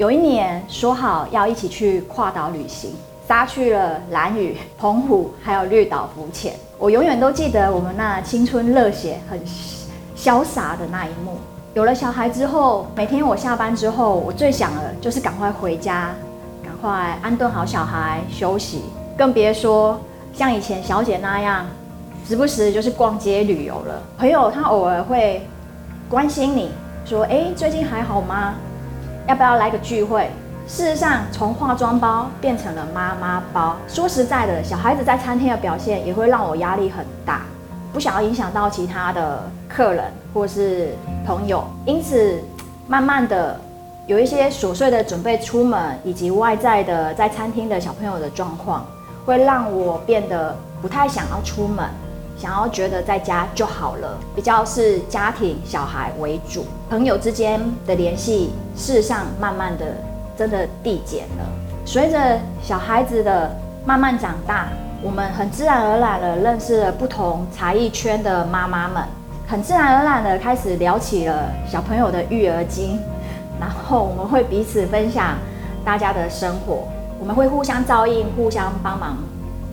有一年说好要一起去跨岛旅行，杀去了蓝屿、澎湖还有绿岛浮潜。我永远都记得我们那青春热血、很潇洒的那一幕。有了小孩之后，每天我下班之后，我最想的就是赶快回家，赶快安顿好小孩休息，更别说像以前小姐那样，时不时就是逛街旅游了。朋友他偶尔会关心你说：“哎，最近还好吗？要不要来个聚会？”事实上，从化妆包变成了妈妈包。说实在的，小孩子在餐厅的表现也会让我压力很大，不想要影响到其他的客人或是朋友，因此慢慢的有一些琐碎的准备出门，以及外在的在餐厅的小朋友的状况，会让我变得不太想要出门，想要觉得在家就好了，比较是家庭小孩为主，朋友之间的联系，事实上慢慢的。真的递减了。随着小孩子的慢慢长大，我们很自然而然的认识了不同才艺圈的妈妈们，很自然而然的开始聊起了小朋友的育儿经，然后我们会彼此分享大家的生活，我们会互相照应、互相帮忙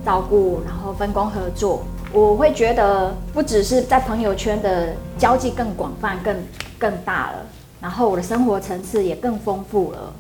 照顾，然后分工合作。我会觉得不只是在朋友圈的交际更广泛、更更大了，然后我的生活层次也更丰富了。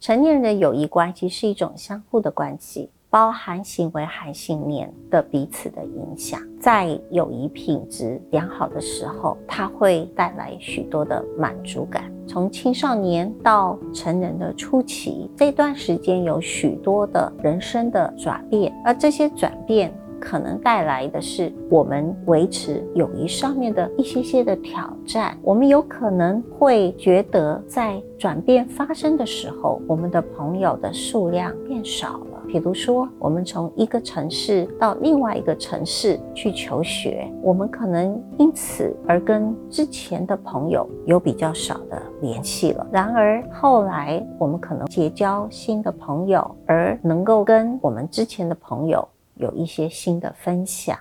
成年人的友谊关系是一种相互的关系，包含行为和信念的彼此的影响。在友谊品质良好的时候，它会带来许多的满足感。从青少年到成人的初期，这段时间有许多的人生的转变，而这些转变。可能带来的是我们维持友谊上面的一些些的挑战。我们有可能会觉得，在转变发生的时候，我们的朋友的数量变少。比如说，我们从一个城市到另外一个城市去求学，我们可能因此而跟之前的朋友有比较少的联系了。然而后来，我们可能结交新的朋友，而能够跟我们之前的朋友。有一些新的分享。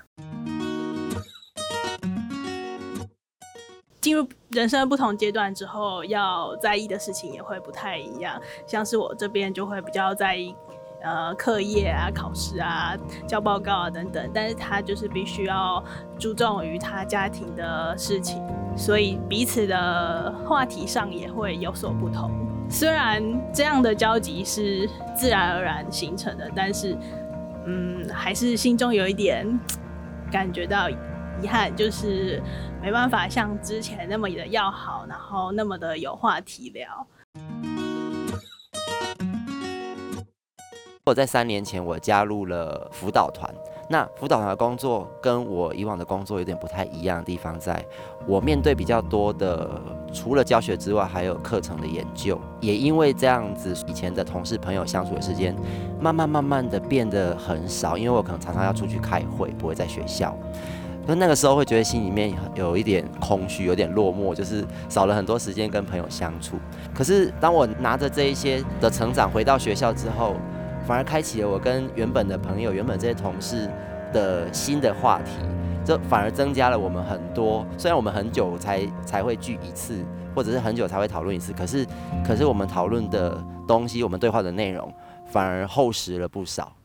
进入人生不同阶段之后，要在意的事情也会不太一样。像是我这边就会比较在意，呃，课业啊、考试啊、交报告啊等等。但是他就是必须要注重于他家庭的事情，所以彼此的话题上也会有所不同。虽然这样的交集是自然而然形成的，但是。嗯，还是心中有一点感觉到遗憾，就是没办法像之前那么的要好，然后那么的有话题聊。我在三年前我加入了辅导团。那辅导团的工作跟我以往的工作有点不太一样的地方，在我面对比较多的，除了教学之外，还有课程的研究。也因为这样子，以前的同事朋友相处的时间，慢慢慢慢的变得很少。因为我可能常常要出去开会，不会在学校。所以那个时候会觉得心里面有一点空虚，有点落寞，就是少了很多时间跟朋友相处。可是当我拿着这一些的成长回到学校之后，反而开启了我跟原本的朋友、原本这些同事的新的话题，这反而增加了我们很多。虽然我们很久才才会聚一次，或者是很久才会讨论一次，可是可是我们讨论的东西，我们对话的内容，反而厚实了不少。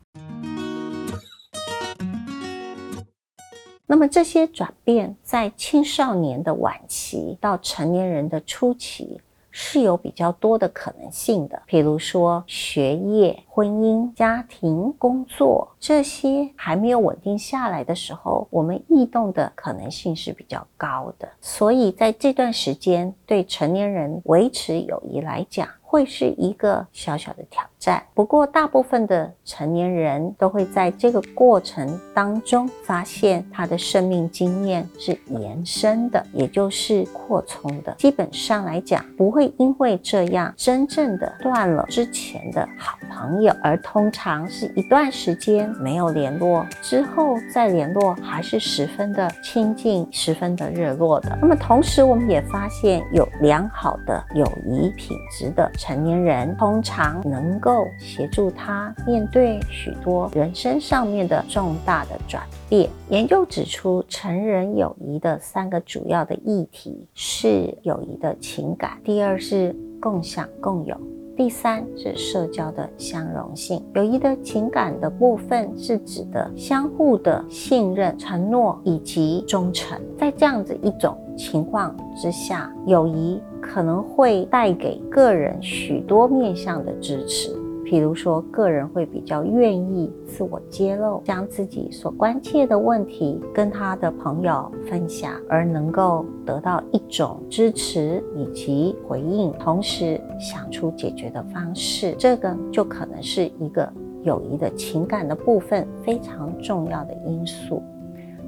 那么这些转变，在青少年的晚期到成年人的初期。是有比较多的可能性的，比如说学业、婚姻、家庭、工作这些还没有稳定下来的时候，我们异动的可能性是比较高的。所以在这段时间，对成年人维持友谊来讲，会是一个小小的挑战。不过，大部分的成年人都会在这个过程当中发现，他的生命经验是延伸的，也就是扩充的。基本上来讲，不会因为这样真正的断了之前的好朋友，而通常是一段时间没有联络之后再联络，还是十分的亲近，十分的热络的。那么同时，我们也发现有良好的友谊品质的。成年人通常能够协助他面对许多人生上面的重大的转变。研究指出，成人友谊的三个主要的议题是友谊的情感，第二是共享共有。第三是社交的相容性，友谊的情感的部分是指的相互的信任、承诺以及忠诚。在这样子一种情况之下，友谊可能会带给个人许多面向的支持。比如说，个人会比较愿意自我揭露，将自己所关切的问题跟他的朋友分享，而能够得到一种支持以及回应，同时想出解决的方式。这个就可能是一个友谊的情感的部分非常重要的因素。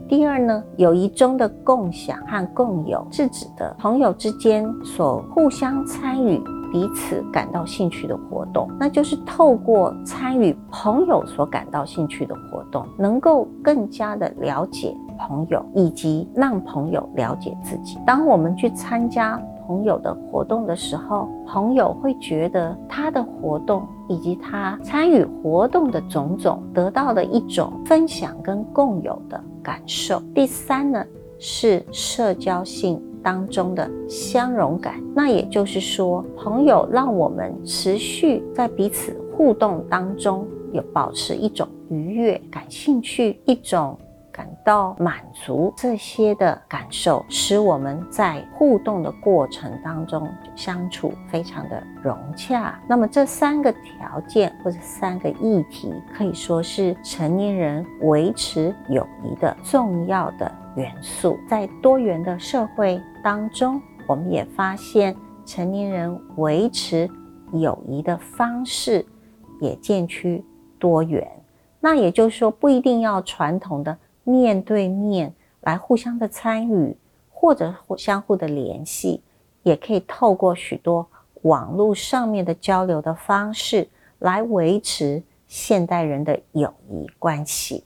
第二呢，友谊中的共享和共有是指的朋友之间所互相参与。彼此感到兴趣的活动，那就是透过参与朋友所感到兴趣的活动，能够更加的了解朋友，以及让朋友了解自己。当我们去参加朋友的活动的时候，朋友会觉得他的活动以及他参与活动的种种，得到了一种分享跟共有的感受。第三呢，是社交性。当中的相融感，那也就是说，朋友让我们持续在彼此互动当中有保持一种愉悦、感兴趣、一种感到满足这些的感受，使我们在互动的过程当中相处非常的融洽。那么这三个条件或者三个议题，可以说是成年人维持友谊的重要的。元素在多元的社会当中，我们也发现成年人维持友谊的方式也渐趋多元。那也就是说，不一定要传统的面对面来互相的参与，或者相互的联系，也可以透过许多网络上面的交流的方式来维持现代人的友谊关系。